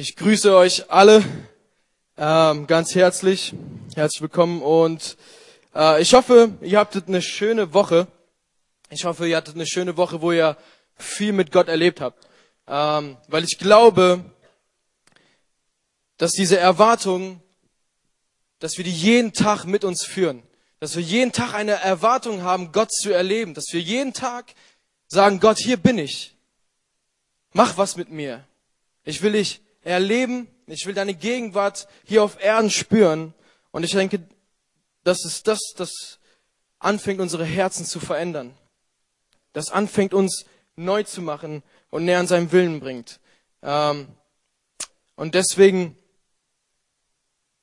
Ich grüße euch alle ähm, ganz herzlich. Herzlich willkommen und äh, ich hoffe, ihr hattet eine schöne Woche. Ich hoffe, ihr hattet eine schöne Woche, wo ihr viel mit Gott erlebt habt. Ähm, weil ich glaube, dass diese Erwartung, dass wir die jeden Tag mit uns führen. Dass wir jeden Tag eine Erwartung haben, Gott zu erleben. Dass wir jeden Tag sagen, Gott, hier bin ich. Mach was mit mir. Ich will dich erleben. Ich will deine Gegenwart hier auf Erden spüren. Und ich denke, das ist das, das anfängt, unsere Herzen zu verändern. Das anfängt, uns neu zu machen und näher an seinem Willen bringt. Ähm, und deswegen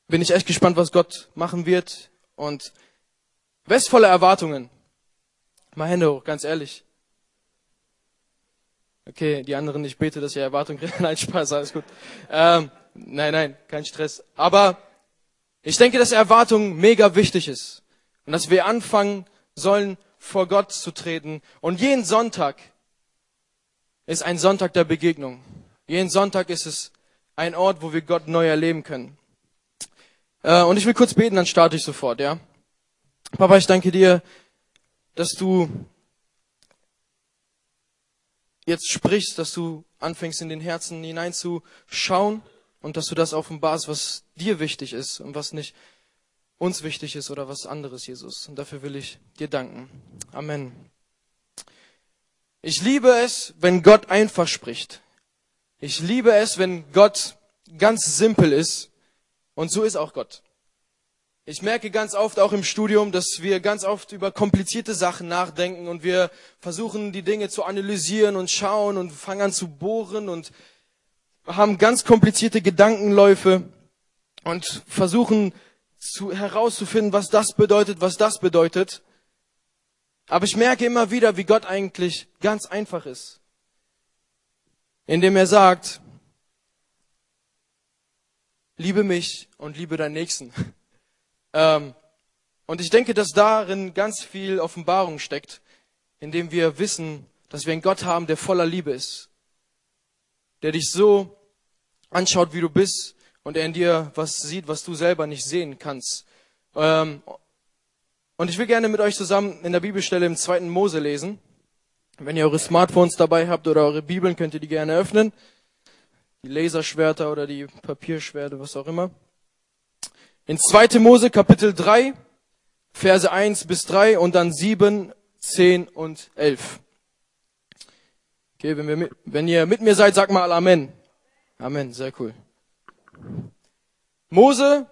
bin ich echt gespannt, was Gott machen wird. Und wer ist voller Erwartungen? Mal Hände hoch, ganz ehrlich. Okay, die anderen, ich bete, dass ihr Erwartungen kriegt. Nein, Spaß, alles gut. Ähm, nein, nein, kein Stress. Aber ich denke, dass Erwartung mega wichtig ist. Und dass wir anfangen sollen, vor Gott zu treten. Und jeden Sonntag ist ein Sonntag der Begegnung. Jeden Sonntag ist es ein Ort, wo wir Gott neu erleben können. Äh, und ich will kurz beten, dann starte ich sofort, ja? Papa, ich danke dir, dass du jetzt sprichst, dass du anfängst in den Herzen hineinzuschauen und dass du das offenbarst, was dir wichtig ist und was nicht uns wichtig ist oder was anderes, Jesus. Und dafür will ich dir danken. Amen. Ich liebe es, wenn Gott einfach spricht. Ich liebe es, wenn Gott ganz simpel ist. Und so ist auch Gott. Ich merke ganz oft auch im Studium, dass wir ganz oft über komplizierte Sachen nachdenken und wir versuchen, die Dinge zu analysieren und schauen und fangen an zu bohren und haben ganz komplizierte Gedankenläufe und versuchen zu, herauszufinden, was das bedeutet, was das bedeutet. Aber ich merke immer wieder, wie Gott eigentlich ganz einfach ist. Indem er sagt, liebe mich und liebe deinen Nächsten. Ähm, und ich denke, dass darin ganz viel Offenbarung steckt, indem wir wissen, dass wir einen Gott haben, der voller Liebe ist, der dich so anschaut, wie du bist, und er in dir was sieht, was du selber nicht sehen kannst. Ähm, und ich will gerne mit euch zusammen in der Bibelstelle im zweiten Mose lesen. Wenn ihr eure Smartphones dabei habt oder eure Bibeln, könnt ihr die gerne öffnen. Die Laserschwerter oder die Papierschwerte, was auch immer. In 2. Mose Kapitel 3, Verse 1 bis 3 und dann 7, 10 und 11. Okay, wenn, mit, wenn ihr mit mir seid, sag mal Amen. Amen, sehr cool. Mose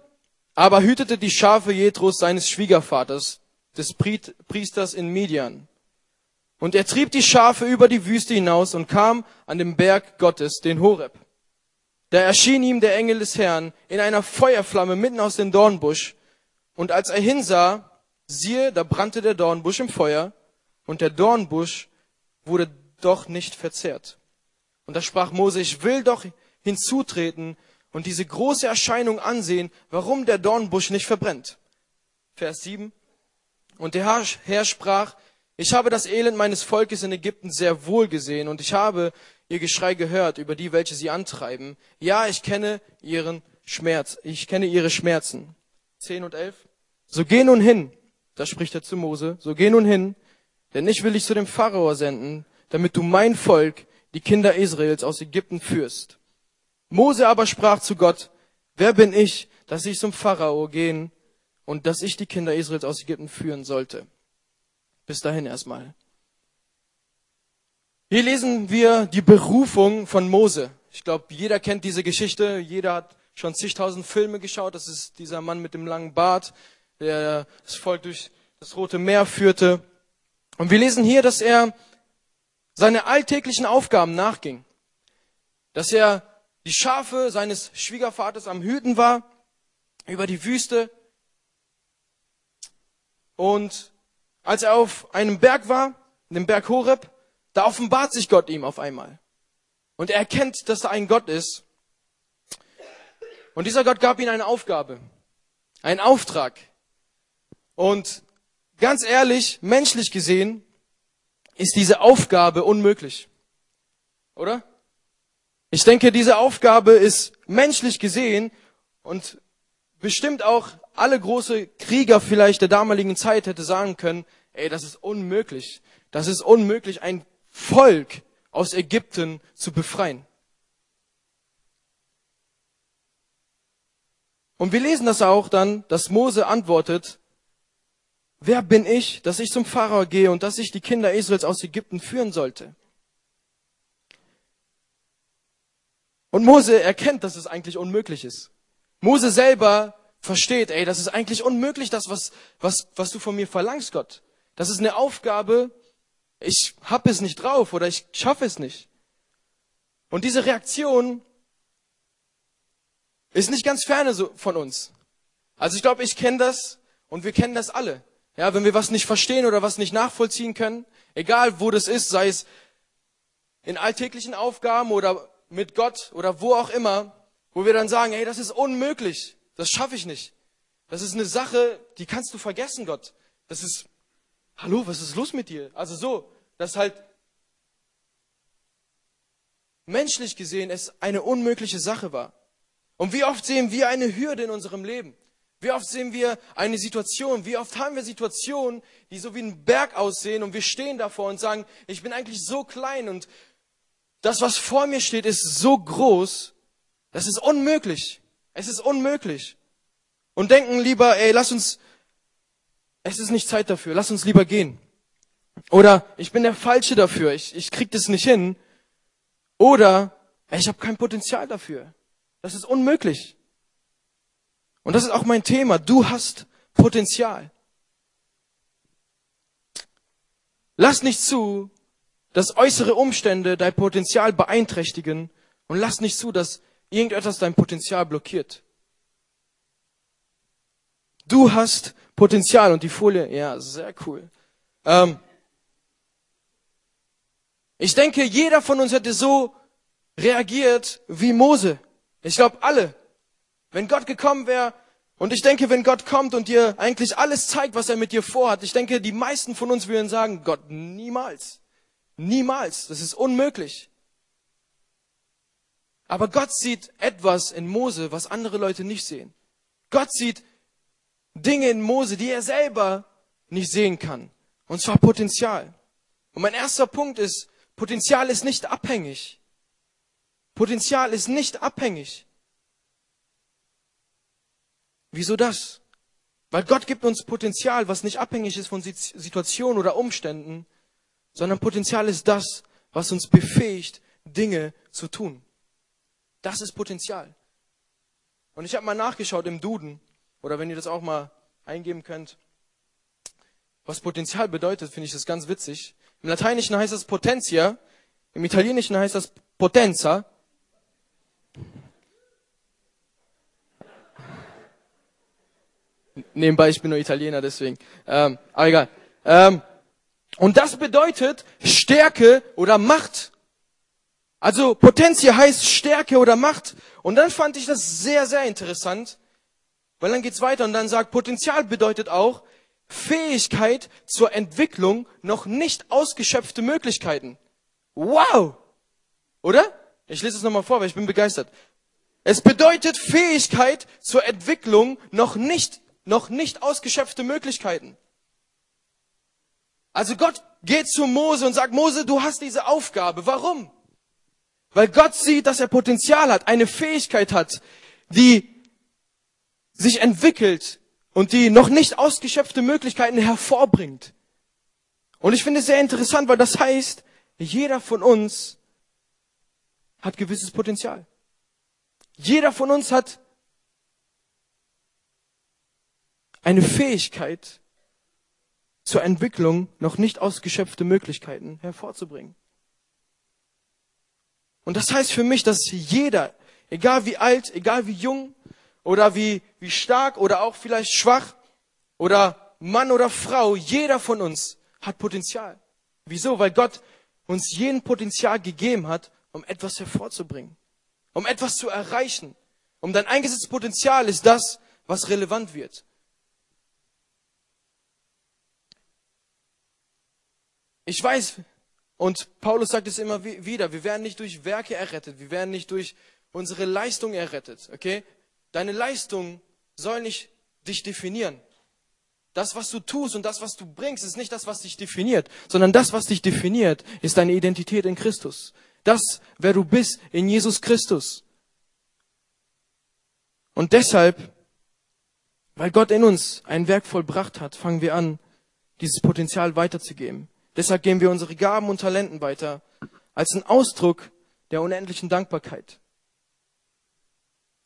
aber hütete die Schafe Jethros seines Schwiegervaters, des Priesters in Midian. Und er trieb die Schafe über die Wüste hinaus und kam an den Berg Gottes, den Horeb. Da erschien ihm der Engel des Herrn in einer Feuerflamme mitten aus dem Dornbusch. Und als er hinsah, siehe, da brannte der Dornbusch im Feuer, und der Dornbusch wurde doch nicht verzehrt. Und da sprach Mose, ich will doch hinzutreten und diese große Erscheinung ansehen, warum der Dornbusch nicht verbrennt. Vers 7. Und der Herr sprach, ich habe das Elend meines Volkes in Ägypten sehr wohl gesehen und ich habe ihr Geschrei gehört über die, welche sie antreiben. Ja, ich kenne ihren Schmerz, ich kenne ihre Schmerzen. 10 und 11. So geh nun hin, da spricht er zu Mose, so geh nun hin, denn ich will dich zu dem Pharao senden, damit du mein Volk, die Kinder Israels aus Ägypten führst. Mose aber sprach zu Gott, wer bin ich, dass ich zum Pharao gehen und dass ich die Kinder Israels aus Ägypten führen sollte? Bis dahin erstmal. Hier lesen wir die Berufung von Mose. Ich glaube, jeder kennt diese Geschichte. Jeder hat schon zigtausend Filme geschaut. Das ist dieser Mann mit dem langen Bart, der das Volk durch das Rote Meer führte. Und wir lesen hier, dass er seine alltäglichen Aufgaben nachging. Dass er die Schafe seines Schwiegervaters am Hüten war, über die Wüste. Und als er auf einem Berg war, dem Berg Horeb, da offenbart sich Gott ihm auf einmal. Und er erkennt, dass er ein Gott ist. Und dieser Gott gab ihm eine Aufgabe, einen Auftrag. Und ganz ehrlich, menschlich gesehen, ist diese Aufgabe unmöglich. Oder? Ich denke, diese Aufgabe ist menschlich gesehen und bestimmt auch alle große Krieger vielleicht der damaligen Zeit hätte sagen können, ey, das ist unmöglich. Das ist unmöglich, ein Volk aus Ägypten zu befreien. Und wir lesen das auch dann, dass Mose antwortet, wer bin ich, dass ich zum Pharao gehe und dass ich die Kinder Israels aus Ägypten führen sollte? Und Mose erkennt, dass es eigentlich unmöglich ist. Mose selber versteht, ey, das ist eigentlich unmöglich, das, was, was, was du von mir verlangst, Gott. Das ist eine Aufgabe, ich hab es nicht drauf oder ich schaffe es nicht. Und diese Reaktion ist nicht ganz ferne so von uns. Also ich glaube, ich kenne das und wir kennen das alle. Ja, wenn wir was nicht verstehen oder was nicht nachvollziehen können, egal wo das ist, sei es in alltäglichen Aufgaben oder mit Gott oder wo auch immer, wo wir dann sagen, hey, das ist unmöglich, das schaffe ich nicht. Das ist eine Sache, die kannst du vergessen, Gott. Das ist, hallo, was ist los mit dir? Also so, dass halt menschlich gesehen es eine unmögliche Sache war. Und wie oft sehen wir eine Hürde in unserem Leben? Wie oft sehen wir eine Situation? Wie oft haben wir Situationen, die so wie ein Berg aussehen und wir stehen davor und sagen, ich bin eigentlich so klein und das, was vor mir steht, ist so groß, das ist unmöglich. Es ist unmöglich. Und denken lieber, ey, lass uns, es ist nicht Zeit dafür, lass uns lieber gehen. Oder ich bin der Falsche dafür, ich, ich krieg das nicht hin. Oder ey, ich habe kein Potenzial dafür. Das ist unmöglich. Und das ist auch mein Thema. Du hast Potenzial. Lass nicht zu, dass äußere Umstände dein Potenzial beeinträchtigen und lass nicht zu, dass irgendetwas dein Potenzial blockiert. Du hast Potenzial und die Folie, ja, sehr cool. Ähm, ich denke, jeder von uns hätte so reagiert wie Mose. Ich glaube, alle. Wenn Gott gekommen wäre, und ich denke, wenn Gott kommt und dir eigentlich alles zeigt, was er mit dir vorhat, ich denke, die meisten von uns würden sagen, Gott, niemals. Niemals. Das ist unmöglich. Aber Gott sieht etwas in Mose, was andere Leute nicht sehen. Gott sieht Dinge in Mose, die er selber nicht sehen kann. Und zwar Potenzial. Und mein erster Punkt ist, Potenzial ist nicht abhängig Potenzial ist nicht abhängig. Wieso das? Weil Gott gibt uns Potenzial, was nicht abhängig ist von Situationen oder Umständen, sondern Potenzial ist das, was uns befähigt, Dinge zu tun. Das ist Potenzial. Und ich habe mal nachgeschaut im Duden, oder wenn ihr das auch mal eingeben könnt, was Potenzial bedeutet, finde ich das ganz witzig. Im Lateinischen heißt das Potentia, im Italienischen heißt das Potenza Nebenbei, ich bin nur Italiener, deswegen. Ähm, aber egal. Ähm, und das bedeutet Stärke oder Macht. Also Potentia heißt Stärke oder Macht. Und dann fand ich das sehr, sehr interessant, weil dann geht's weiter und dann sagt, Potenzial bedeutet auch Fähigkeit zur Entwicklung noch nicht ausgeschöpfte Möglichkeiten. Wow! Oder? Ich lese es nochmal vor, weil ich bin begeistert. Es bedeutet Fähigkeit zur Entwicklung noch nicht noch nicht ausgeschöpfte Möglichkeiten. Also Gott geht zu Mose und sagt, Mose, du hast diese Aufgabe. Warum? Weil Gott sieht, dass er Potenzial hat, eine Fähigkeit hat, die sich entwickelt und die noch nicht ausgeschöpfte Möglichkeiten hervorbringt. Und ich finde es sehr interessant, weil das heißt, jeder von uns hat gewisses Potenzial. Jeder von uns hat eine Fähigkeit zur Entwicklung noch nicht ausgeschöpfte Möglichkeiten hervorzubringen. Und das heißt für mich, dass jeder, egal wie alt, egal wie jung oder wie, wie stark oder auch vielleicht schwach oder Mann oder Frau, jeder von uns hat Potenzial. Wieso? Weil Gott uns jeden Potenzial gegeben hat, um etwas hervorzubringen, um etwas zu erreichen. Um dein eingesetztes Potenzial ist das, was relevant wird. Ich weiß, Und Paulus sagt es immer wieder, wir werden nicht durch Werke errettet, wir werden nicht durch unsere Leistung errettet, okay? Deine Leistung soll nicht dich definieren. Das, was du tust und das, was du bringst, ist nicht das, was dich definiert, sondern das, was dich definiert, ist deine Identität in Christus. Das, wer du bist in Jesus Christus. Und deshalb, weil Gott in uns ein Werk vollbracht hat, fangen wir an, dieses Potenzial weiterzugeben. Deshalb geben wir unsere Gaben und Talenten weiter als ein Ausdruck der unendlichen Dankbarkeit,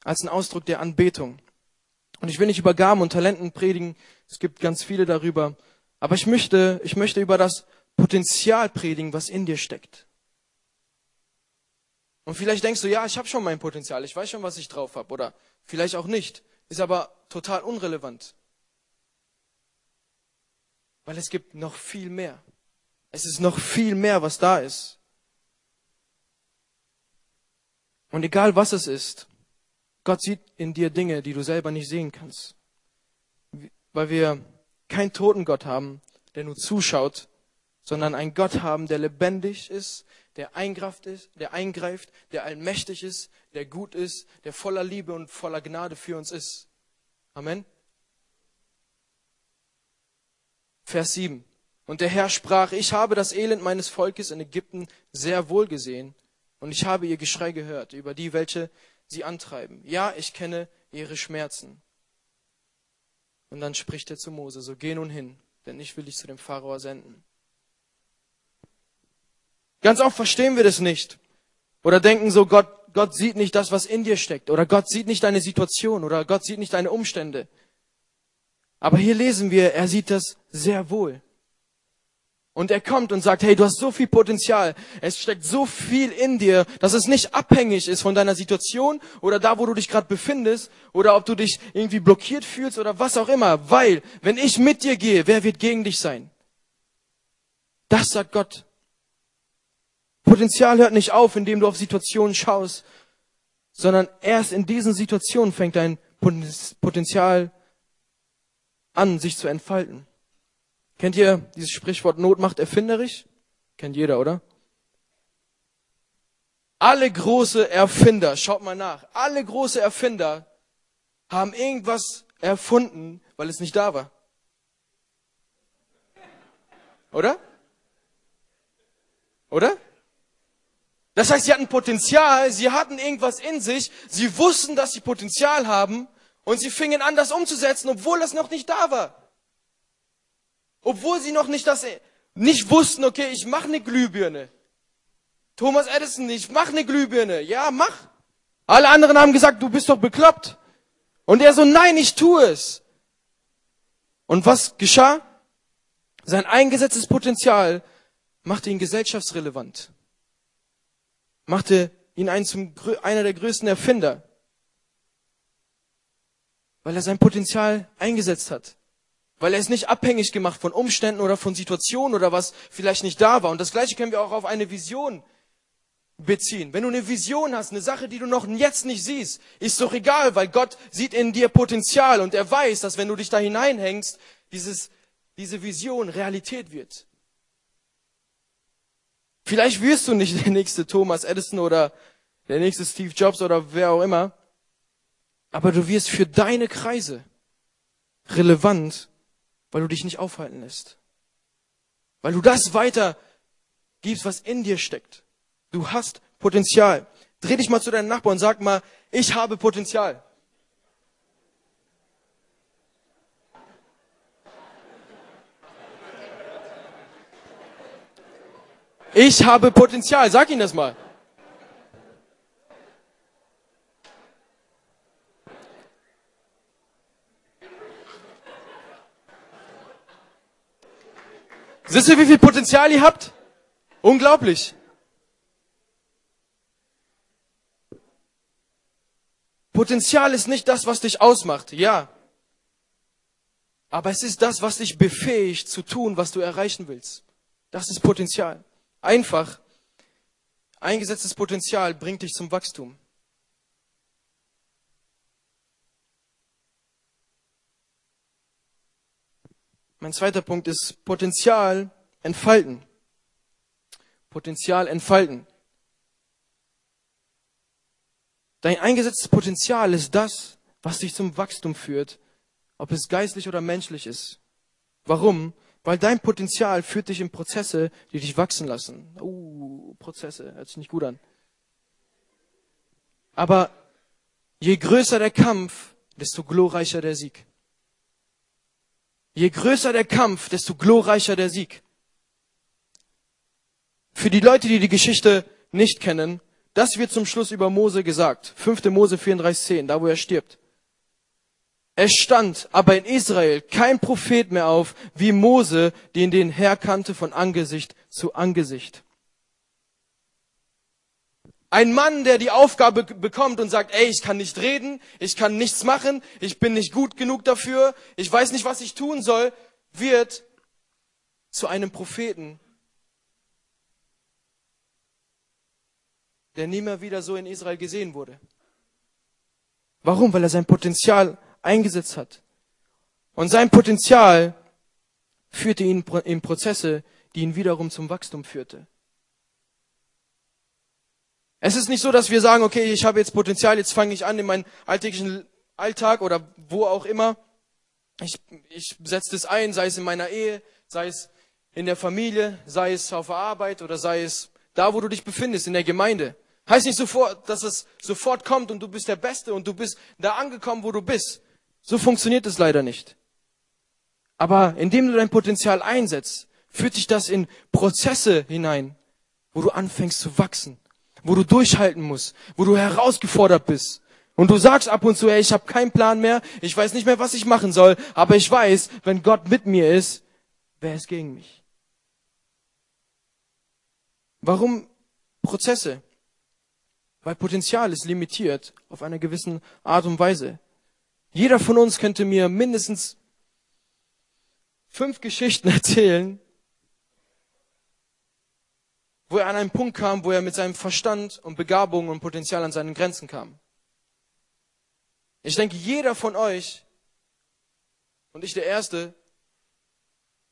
als ein Ausdruck der Anbetung. Und ich will nicht über Gaben und Talenten predigen, es gibt ganz viele darüber, aber ich möchte, ich möchte über das Potenzial predigen, was in dir steckt. Und vielleicht denkst du, ja, ich habe schon mein Potenzial, ich weiß schon, was ich drauf habe, oder vielleicht auch nicht, ist aber total unrelevant. Weil es gibt noch viel mehr. Es ist noch viel mehr, was da ist. Und egal was es ist, Gott sieht in dir Dinge, die du selber nicht sehen kannst. Weil wir keinen toten Gott haben, der nur zuschaut, sondern einen Gott haben, der lebendig ist, der eingreift ist, der eingreift, der allmächtig ist, der gut ist, der voller Liebe und voller Gnade für uns ist. Amen. Vers 7. Und der Herr sprach, ich habe das Elend meines Volkes in Ägypten sehr wohl gesehen, und ich habe ihr Geschrei gehört über die, welche sie antreiben. Ja, ich kenne ihre Schmerzen. Und dann spricht er zu Mose, so geh nun hin, denn ich will dich zu dem Pharao senden. Ganz oft verstehen wir das nicht. Oder denken so, Gott, Gott sieht nicht das, was in dir steckt. Oder Gott sieht nicht deine Situation. Oder Gott sieht nicht deine Umstände. Aber hier lesen wir, er sieht das sehr wohl. Und er kommt und sagt, hey, du hast so viel Potenzial. Es steckt so viel in dir, dass es nicht abhängig ist von deiner Situation oder da, wo du dich gerade befindest oder ob du dich irgendwie blockiert fühlst oder was auch immer. Weil, wenn ich mit dir gehe, wer wird gegen dich sein? Das sagt Gott. Potenzial hört nicht auf, indem du auf Situationen schaust, sondern erst in diesen Situationen fängt dein Potenzial an, sich zu entfalten. Kennt ihr dieses Sprichwort Not macht erfinderisch? Kennt jeder, oder? Alle große Erfinder, schaut mal nach, alle große Erfinder haben irgendwas erfunden, weil es nicht da war. Oder? Oder? Das heißt, sie hatten Potenzial, sie hatten irgendwas in sich, sie wussten, dass sie Potenzial haben und sie fingen an, das umzusetzen, obwohl das noch nicht da war. Obwohl sie noch nicht das, nicht wussten, okay, ich mache eine Glühbirne. Thomas Edison, ich mache eine Glühbirne. Ja, mach. Alle anderen haben gesagt, du bist doch bekloppt. Und er so, nein, ich tue es. Und was geschah? Sein eingesetztes Potenzial machte ihn gesellschaftsrelevant. Machte ihn einen zum, einer der größten Erfinder. Weil er sein Potenzial eingesetzt hat. Weil er ist nicht abhängig gemacht von Umständen oder von Situationen oder was vielleicht nicht da war. Und das Gleiche können wir auch auf eine Vision beziehen. Wenn du eine Vision hast, eine Sache, die du noch jetzt nicht siehst, ist doch egal, weil Gott sieht in dir Potenzial und er weiß, dass wenn du dich da hineinhängst, dieses, diese Vision Realität wird. Vielleicht wirst du nicht der nächste Thomas Edison oder der nächste Steve Jobs oder wer auch immer, aber du wirst für deine Kreise relevant weil du dich nicht aufhalten lässt. Weil du das weiter gibst, was in dir steckt. Du hast Potenzial. Dreh dich mal zu deinem Nachbarn und sag mal, ich habe Potenzial. Ich habe Potenzial. Sag ihm das mal. Wisst ihr, wie viel Potenzial ihr habt? Unglaublich. Potenzial ist nicht das, was dich ausmacht, ja. Aber es ist das, was dich befähigt zu tun, was du erreichen willst. Das ist Potenzial. Einfach. Eingesetztes Potenzial bringt dich zum Wachstum. Mein zweiter Punkt ist Potenzial entfalten. Potenzial entfalten. Dein eingesetztes Potenzial ist das, was dich zum Wachstum führt, ob es geistlich oder menschlich ist. Warum? Weil dein Potenzial führt dich in Prozesse, die dich wachsen lassen. Uh, Prozesse, hört sich nicht gut an. Aber je größer der Kampf, desto glorreicher der Sieg. Je größer der Kampf, desto glorreicher der Sieg. Für die Leute, die die Geschichte nicht kennen, das wird zum Schluss über Mose gesagt. 5. Mose 34,10, da wo er stirbt. Es stand aber in Israel kein Prophet mehr auf wie Mose, den den Herr kannte von Angesicht zu Angesicht. Ein Mann, der die Aufgabe bekommt und sagt, ey, ich kann nicht reden, ich kann nichts machen, ich bin nicht gut genug dafür, ich weiß nicht, was ich tun soll, wird zu einem Propheten, der nie mehr wieder so in Israel gesehen wurde. Warum? Weil er sein Potenzial eingesetzt hat. Und sein Potenzial führte ihn in Prozesse, die ihn wiederum zum Wachstum führte. Es ist nicht so, dass wir sagen, okay, ich habe jetzt Potenzial, jetzt fange ich an in meinen alltäglichen Alltag oder wo auch immer. Ich, ich setze das ein, sei es in meiner Ehe, sei es in der Familie, sei es auf der Arbeit oder sei es da, wo du dich befindest, in der Gemeinde. Heißt nicht sofort, dass es sofort kommt und du bist der Beste und du bist da angekommen, wo du bist. So funktioniert es leider nicht. Aber indem du dein Potenzial einsetzt, führt dich das in Prozesse hinein, wo du anfängst zu wachsen wo du durchhalten musst, wo du herausgefordert bist. Und du sagst ab und zu, ey, ich habe keinen Plan mehr, ich weiß nicht mehr, was ich machen soll, aber ich weiß, wenn Gott mit mir ist, wer ist gegen mich? Warum Prozesse? Weil Potenzial ist limitiert auf eine gewissen Art und Weise. Jeder von uns könnte mir mindestens fünf Geschichten erzählen, wo er an einen Punkt kam, wo er mit seinem Verstand und Begabung und Potenzial an seinen Grenzen kam. Ich denke, jeder von euch, und ich der Erste,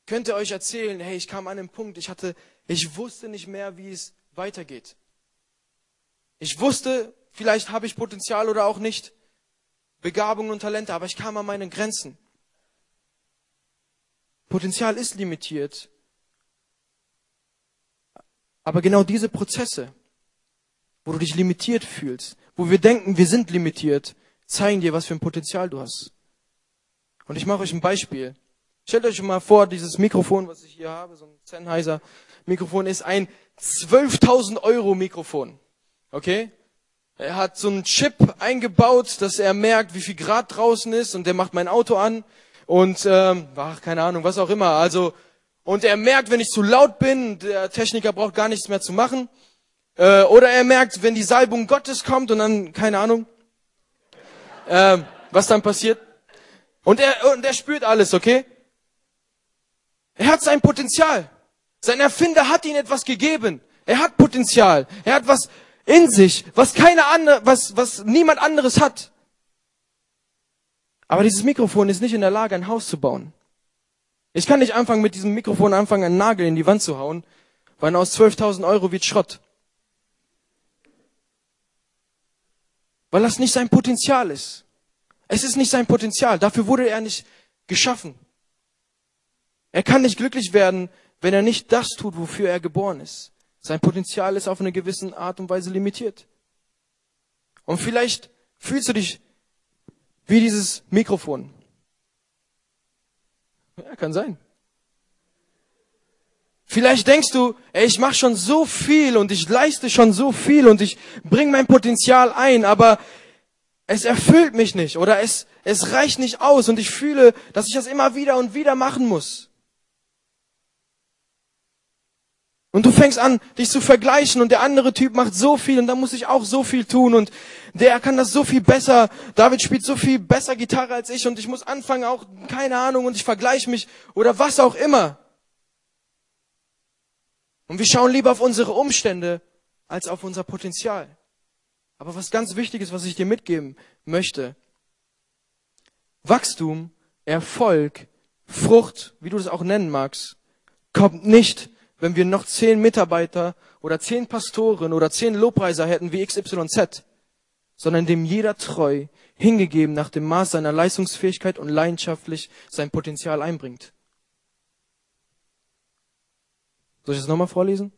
könnte euch erzählen, hey, ich kam an einen Punkt, ich hatte, ich wusste nicht mehr, wie es weitergeht. Ich wusste, vielleicht habe ich Potenzial oder auch nicht, Begabung und Talente, aber ich kam an meine Grenzen. Potenzial ist limitiert aber genau diese Prozesse, wo du dich limitiert fühlst, wo wir denken, wir sind limitiert, zeigen dir, was für ein Potenzial du hast. Und ich mache euch ein Beispiel. Stellt euch mal vor, dieses Mikrofon, was ich hier habe, so ein Sennheiser Mikrofon, ist ein 12.000 Euro Mikrofon. Okay? Er hat so einen Chip eingebaut, dass er merkt, wie viel Grad draußen ist und der macht mein Auto an und ähm, ach, keine Ahnung, was auch immer. Also und er merkt, wenn ich zu laut bin, der Techniker braucht gar nichts mehr zu machen. Äh, oder er merkt, wenn die Salbung Gottes kommt und dann, keine Ahnung, äh, was dann passiert. Und er, und er spürt alles, okay? Er hat sein Potenzial. Sein Erfinder hat ihm etwas gegeben. Er hat Potenzial. Er hat was in sich, was keine andere, was, was niemand anderes hat. Aber dieses Mikrofon ist nicht in der Lage, ein Haus zu bauen. Ich kann nicht anfangen, mit diesem Mikrofon anfangen, einen Nagel in die Wand zu hauen, weil aus 12.000 Euro wird Schrott. Weil das nicht sein Potenzial ist. Es ist nicht sein Potenzial. Dafür wurde er nicht geschaffen. Er kann nicht glücklich werden, wenn er nicht das tut, wofür er geboren ist. Sein Potenzial ist auf eine gewisse Art und Weise limitiert. Und vielleicht fühlst du dich wie dieses Mikrofon. Ja, kann sein. Vielleicht denkst du, ey, ich mache schon so viel und ich leiste schon so viel und ich bringe mein Potenzial ein, aber es erfüllt mich nicht oder es, es reicht nicht aus und ich fühle, dass ich das immer wieder und wieder machen muss. Und du fängst an, dich zu vergleichen und der andere Typ macht so viel und da muss ich auch so viel tun und der kann das so viel besser. David spielt so viel besser Gitarre als ich und ich muss anfangen auch, keine Ahnung, und ich vergleiche mich oder was auch immer. Und wir schauen lieber auf unsere Umstände als auf unser Potenzial. Aber was ganz wichtig ist, was ich dir mitgeben möchte. Wachstum, Erfolg, Frucht, wie du das auch nennen magst, kommt nicht wenn wir noch zehn Mitarbeiter oder zehn Pastoren oder zehn Lobpreiser hätten wie XYZ, sondern dem jeder treu, hingegeben nach dem Maß seiner Leistungsfähigkeit und leidenschaftlich sein Potenzial einbringt. Soll ich das nochmal vorlesen?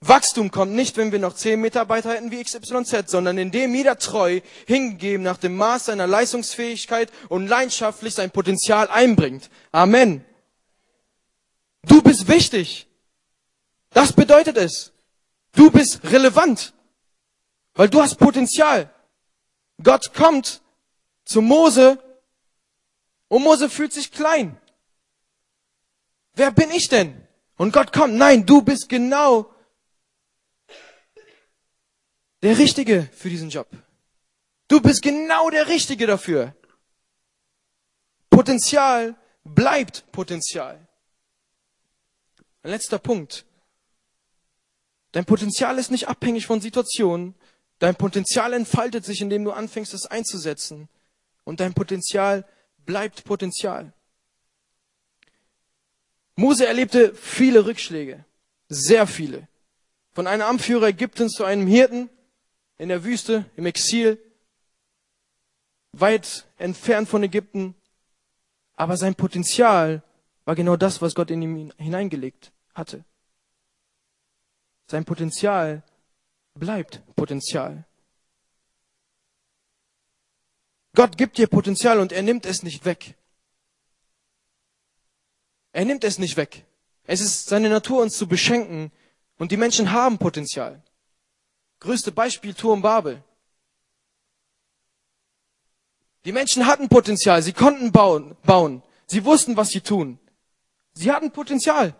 Wachstum kommt nicht, wenn wir noch zehn Mitarbeiter hätten wie XYZ, sondern indem jeder treu, hingegeben nach dem Maß seiner Leistungsfähigkeit und leidenschaftlich sein Potenzial einbringt. Amen. Du bist wichtig. Das bedeutet es. Du bist relevant, weil du hast Potenzial. Gott kommt zu Mose und Mose fühlt sich klein. Wer bin ich denn? Und Gott kommt, nein, du bist genau der Richtige für diesen Job. Du bist genau der Richtige dafür. Potenzial bleibt Potenzial. Ein letzter Punkt. Dein Potenzial ist nicht abhängig von Situationen. Dein Potenzial entfaltet sich, indem du anfängst, es einzusetzen. Und dein Potenzial bleibt Potenzial. Mose erlebte viele Rückschläge. Sehr viele. Von einem Amtführer Ägyptens zu einem Hirten in der Wüste, im Exil, weit entfernt von Ägypten. Aber sein Potenzial war genau das, was Gott in ihm hineingelegt hatte. Sein Potenzial bleibt Potenzial. Gott gibt dir Potenzial und er nimmt es nicht weg. Er nimmt es nicht weg. Es ist seine Natur, uns zu beschenken. Und die Menschen haben Potenzial. Größte Beispiel Turm Babel. Die Menschen hatten Potenzial. Sie konnten bauen, bauen. Sie wussten, was sie tun. Sie hatten Potenzial.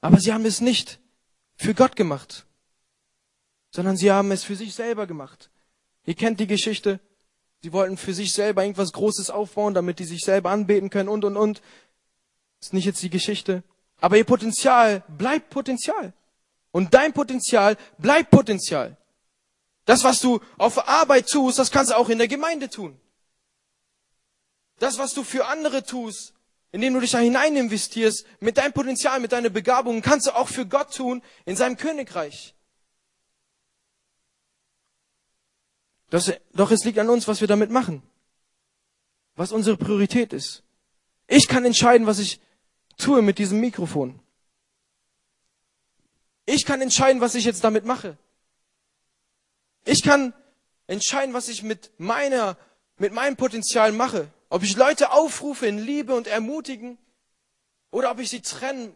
Aber sie haben es nicht für Gott gemacht, sondern sie haben es für sich selber gemacht. Ihr kennt die Geschichte. Sie wollten für sich selber irgendwas Großes aufbauen, damit die sich selber anbeten können und, und, und. Ist nicht jetzt die Geschichte. Aber ihr Potenzial bleibt Potenzial. Und dein Potenzial bleibt Potenzial. Das, was du auf Arbeit tust, das kannst du auch in der Gemeinde tun. Das, was du für andere tust, indem du dich da hinein investierst, mit deinem Potenzial, mit deiner Begabung, kannst du auch für Gott tun in seinem Königreich. Das, doch es liegt an uns, was wir damit machen. Was unsere Priorität ist. Ich kann entscheiden, was ich tue mit diesem Mikrofon. Ich kann entscheiden, was ich jetzt damit mache. Ich kann entscheiden, was ich mit meiner, mit meinem Potenzial mache. Ob ich Leute aufrufe in Liebe und ermutigen oder ob ich sie trennen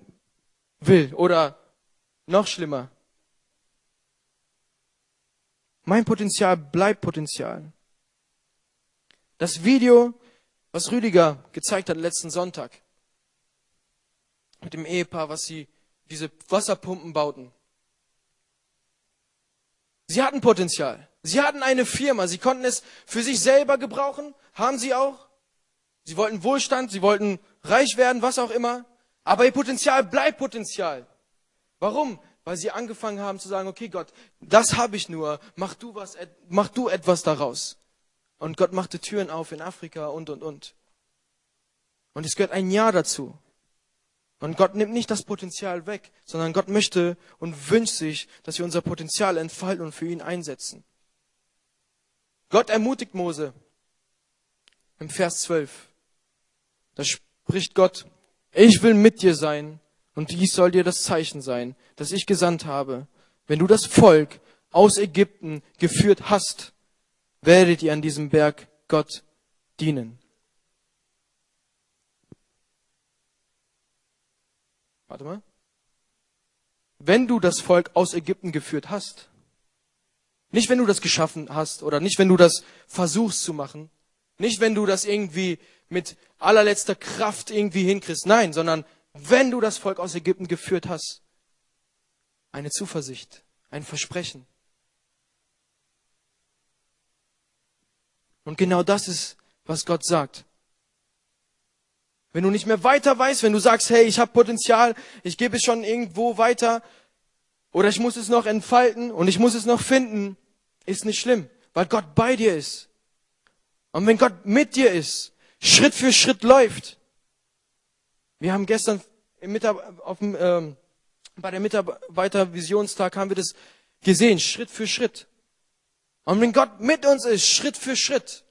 will oder noch schlimmer. Mein Potenzial bleibt Potenzial. Das Video, was Rüdiger gezeigt hat letzten Sonntag mit dem Ehepaar, was sie diese Wasserpumpen bauten. Sie hatten Potenzial. Sie hatten eine Firma. Sie konnten es für sich selber gebrauchen. Haben sie auch. Sie wollten Wohlstand, sie wollten reich werden, was auch immer. Aber ihr Potenzial bleibt Potenzial. Warum? Weil sie angefangen haben zu sagen, okay Gott, das habe ich nur, mach du was, mach du etwas daraus. Und Gott machte Türen auf in Afrika und, und, und. Und es gehört ein Ja dazu. Und Gott nimmt nicht das Potenzial weg, sondern Gott möchte und wünscht sich, dass wir unser Potenzial entfalten und für ihn einsetzen. Gott ermutigt Mose im Vers 12. Da spricht Gott, ich will mit dir sein und dies soll dir das Zeichen sein, das ich gesandt habe. Wenn du das Volk aus Ägypten geführt hast, werdet ihr an diesem Berg Gott dienen. Warte mal. Wenn du das Volk aus Ägypten geführt hast, nicht wenn du das geschaffen hast oder nicht wenn du das versuchst zu machen, nicht wenn du das irgendwie mit allerletzter Kraft irgendwie hinkriegst. Nein, sondern wenn du das Volk aus Ägypten geführt hast, eine Zuversicht, ein Versprechen. Und genau das ist, was Gott sagt. Wenn du nicht mehr weiter weißt, wenn du sagst, hey, ich habe Potenzial, ich gebe es schon irgendwo weiter oder ich muss es noch entfalten und ich muss es noch finden, ist nicht schlimm, weil Gott bei dir ist. Und wenn Gott mit dir ist, Schritt für Schritt läuft. Wir haben gestern im Mitab auf dem, ähm, bei der Mitarbeitervisionstag haben wir das gesehen, Schritt für Schritt. Und wenn Gott mit uns ist, Schritt für Schritt,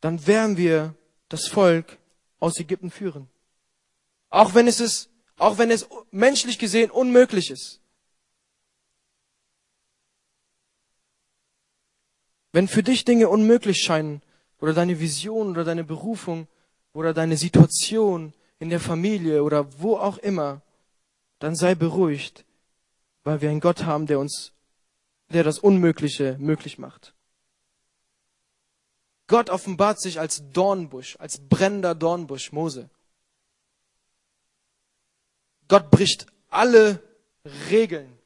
dann werden wir das Volk aus Ägypten führen. Auch wenn es ist, auch wenn es menschlich gesehen unmöglich ist. Wenn für dich Dinge unmöglich scheinen oder deine Vision oder deine Berufung oder deine Situation in der Familie oder wo auch immer, dann sei beruhigt, weil wir einen Gott haben, der uns, der das Unmögliche möglich macht. Gott offenbart sich als Dornbusch, als brennender Dornbusch, Mose. Gott bricht alle Regeln.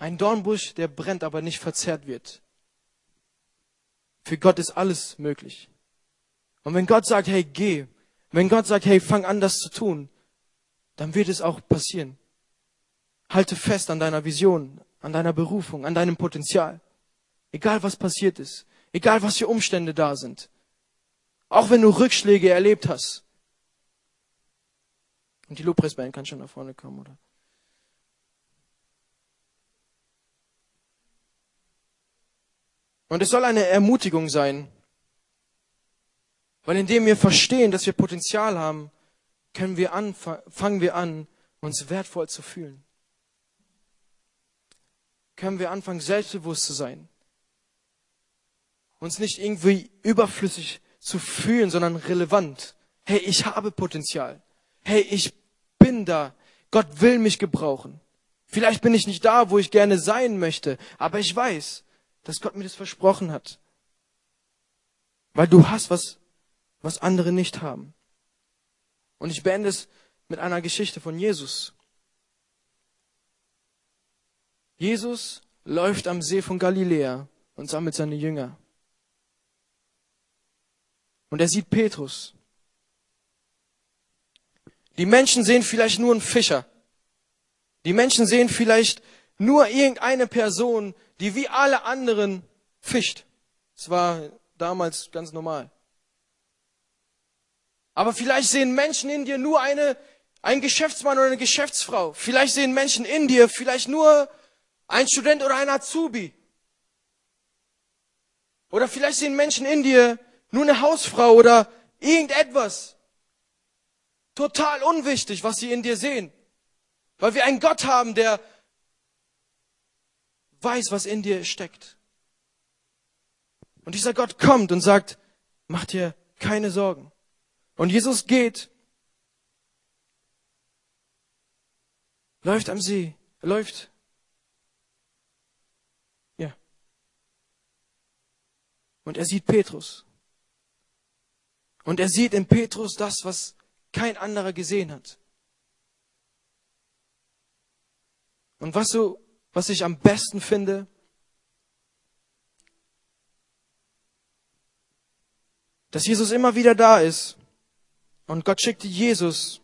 Ein Dornbusch, der brennt, aber nicht verzerrt wird. Für Gott ist alles möglich. Und wenn Gott sagt, hey, geh, wenn Gott sagt, hey, fang an, das zu tun, dann wird es auch passieren. Halte fest an deiner Vision, an deiner Berufung, an deinem Potenzial. Egal was passiert ist, egal was für Umstände da sind. Auch wenn du Rückschläge erlebt hast. Und die Lobpreisband kann schon nach vorne kommen, oder? Und es soll eine Ermutigung sein. Weil indem wir verstehen, dass wir Potenzial haben, können wir an, fangen wir an, uns wertvoll zu fühlen. Können wir anfangen, selbstbewusst zu sein. Uns nicht irgendwie überflüssig zu fühlen, sondern relevant. Hey, ich habe Potenzial. Hey, ich bin da. Gott will mich gebrauchen. Vielleicht bin ich nicht da, wo ich gerne sein möchte, aber ich weiß, dass Gott mir das versprochen hat. Weil du hast was, was andere nicht haben. Und ich beende es mit einer Geschichte von Jesus. Jesus läuft am See von Galiläa und sammelt seine Jünger. Und er sieht Petrus. Die Menschen sehen vielleicht nur einen Fischer. Die Menschen sehen vielleicht nur irgendeine Person, die wie alle anderen fischt. Es war damals ganz normal. Aber vielleicht sehen Menschen in dir nur eine, ein Geschäftsmann oder eine Geschäftsfrau. Vielleicht sehen Menschen in dir vielleicht nur ein Student oder ein Azubi. Oder vielleicht sehen Menschen in dir nur eine Hausfrau oder irgendetwas. Total unwichtig, was sie in dir sehen. Weil wir einen Gott haben, der weiß, was in dir steckt. Und dieser Gott kommt und sagt, mach dir keine Sorgen. Und Jesus geht, läuft am See, läuft. Ja. Und er sieht Petrus. Und er sieht in Petrus das, was kein anderer gesehen hat. Und was so was ich am besten finde? Dass Jesus immer wieder da ist. Und Gott schickte Jesus,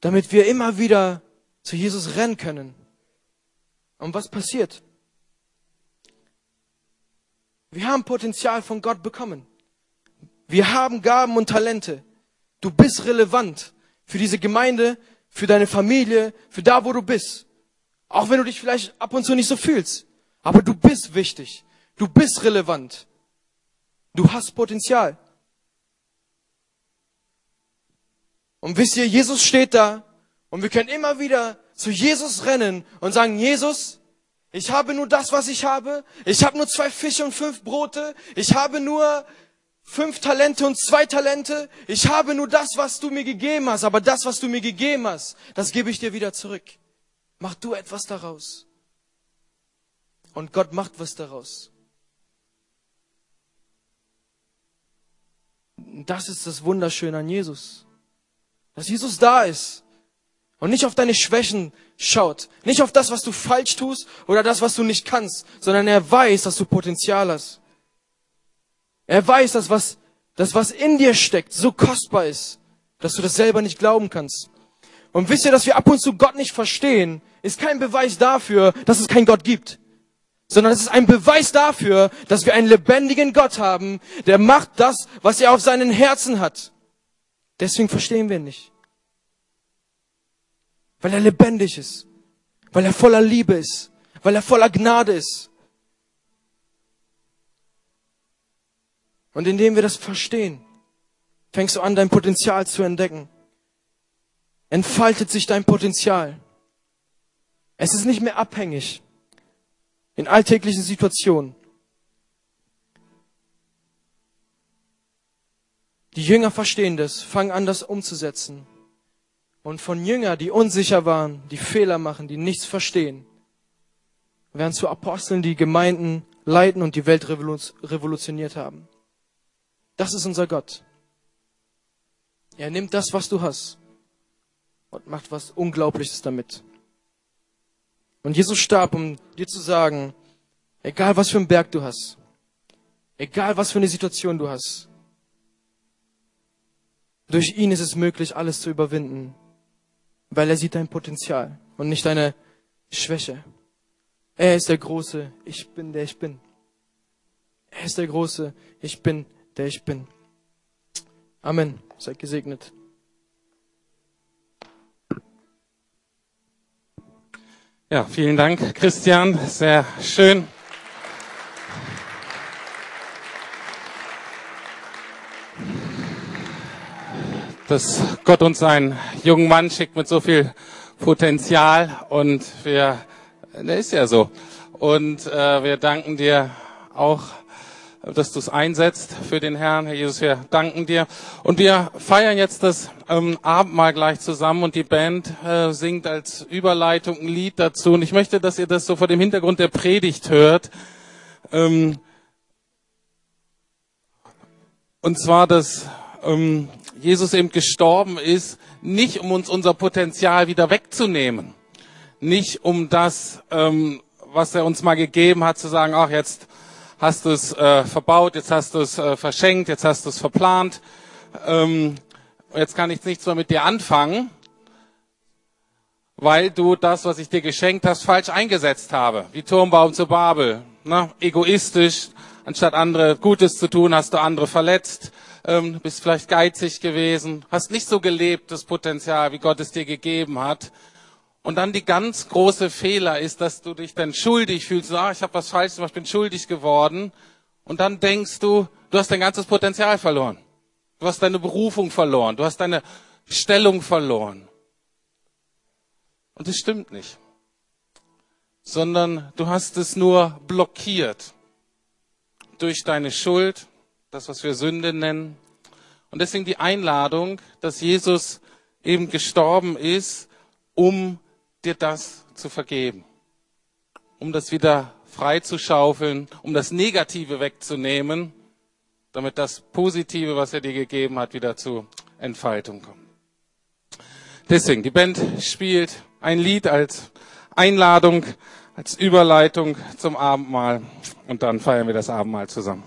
damit wir immer wieder zu Jesus rennen können. Und was passiert? Wir haben Potenzial von Gott bekommen. Wir haben Gaben und Talente. Du bist relevant für diese Gemeinde, für deine Familie, für da, wo du bist. Auch wenn du dich vielleicht ab und zu nicht so fühlst. Aber du bist wichtig. Du bist relevant. Du hast Potenzial. Und wisst ihr, Jesus steht da und wir können immer wieder zu Jesus rennen und sagen, Jesus, ich habe nur das, was ich habe. Ich habe nur zwei Fische und fünf Brote. Ich habe nur fünf Talente und zwei Talente. Ich habe nur das, was du mir gegeben hast, aber das, was du mir gegeben hast, das gebe ich dir wieder zurück. Mach du etwas daraus. Und Gott macht was daraus. Das ist das Wunderschöne an Jesus. Dass Jesus da ist und nicht auf deine Schwächen schaut, nicht auf das, was du falsch tust oder das, was du nicht kannst, sondern er weiß, dass du Potenzial hast. Er weiß, dass was, das was in dir steckt, so kostbar ist, dass du das selber nicht glauben kannst. Und wisst ihr, dass wir ab und zu Gott nicht verstehen, ist kein Beweis dafür, dass es keinen Gott gibt. sondern es ist ein Beweis dafür, dass wir einen lebendigen Gott haben, der macht das, was er auf seinen Herzen hat. Deswegen verstehen wir ihn nicht. Weil er lebendig ist, weil er voller Liebe ist, weil er voller Gnade ist. Und indem wir das verstehen, fängst du an, dein Potenzial zu entdecken. Entfaltet sich dein Potenzial. Es ist nicht mehr abhängig in alltäglichen Situationen. Die Jünger verstehen das, fangen an, das umzusetzen. Und von Jünger, die unsicher waren, die Fehler machen, die nichts verstehen, werden zu Aposteln, die Gemeinden leiten und die Welt revolutioniert haben. Das ist unser Gott. Er nimmt das, was du hast und macht was Unglaubliches damit. Und Jesus starb, um dir zu sagen, egal was für einen Berg du hast, egal was für eine Situation du hast, durch ihn ist es möglich, alles zu überwinden, weil er sieht dein Potenzial und nicht deine Schwäche. Er ist der Große, ich bin der ich bin. Er ist der Große, ich bin der ich bin. Amen. Seid gesegnet. Ja, vielen Dank, Christian. Sehr schön. Dass Gott uns einen jungen Mann schickt mit so viel Potenzial und wir, der ist ja so. Und äh, wir danken dir auch dass du es einsetzt für den Herrn. Herr Jesus, wir danken dir. Und wir feiern jetzt das ähm, Abendmahl gleich zusammen und die Band äh, singt als Überleitung ein Lied dazu. Und ich möchte, dass ihr das so vor dem Hintergrund der Predigt hört. Ähm, und zwar, dass ähm, Jesus eben gestorben ist, nicht um uns unser Potenzial wieder wegzunehmen. Nicht um das, ähm, was er uns mal gegeben hat, zu sagen, ach jetzt hast es äh, verbaut, jetzt hast du es äh, verschenkt, jetzt hast du es verplant. Ähm, jetzt kann ich nichts mehr mit dir anfangen, weil du das, was ich dir geschenkt hast, falsch eingesetzt habe. Wie Turmbaum zu Babel. Ne? Egoistisch, anstatt andere Gutes zu tun, hast du andere verletzt. Ähm, bist vielleicht geizig gewesen, hast nicht so gelebt, das Potenzial, wie Gott es dir gegeben hat. Und dann die ganz große Fehler ist, dass du dich dann schuldig fühlst, ah, ich habe was falsch gemacht, ich bin schuldig geworden. Und dann denkst du, du hast dein ganzes Potenzial verloren. Du hast deine Berufung verloren, du hast deine Stellung verloren. Und das stimmt nicht. Sondern du hast es nur blockiert. Durch deine Schuld, das was wir Sünde nennen. Und deswegen die Einladung, dass Jesus eben gestorben ist, um dir das zu vergeben, um das wieder frei zu schaufeln, um das Negative wegzunehmen, damit das Positive, was er dir gegeben hat, wieder zur Entfaltung kommt. Deswegen, die Band spielt ein Lied als Einladung, als Überleitung zum Abendmahl und dann feiern wir das Abendmahl zusammen.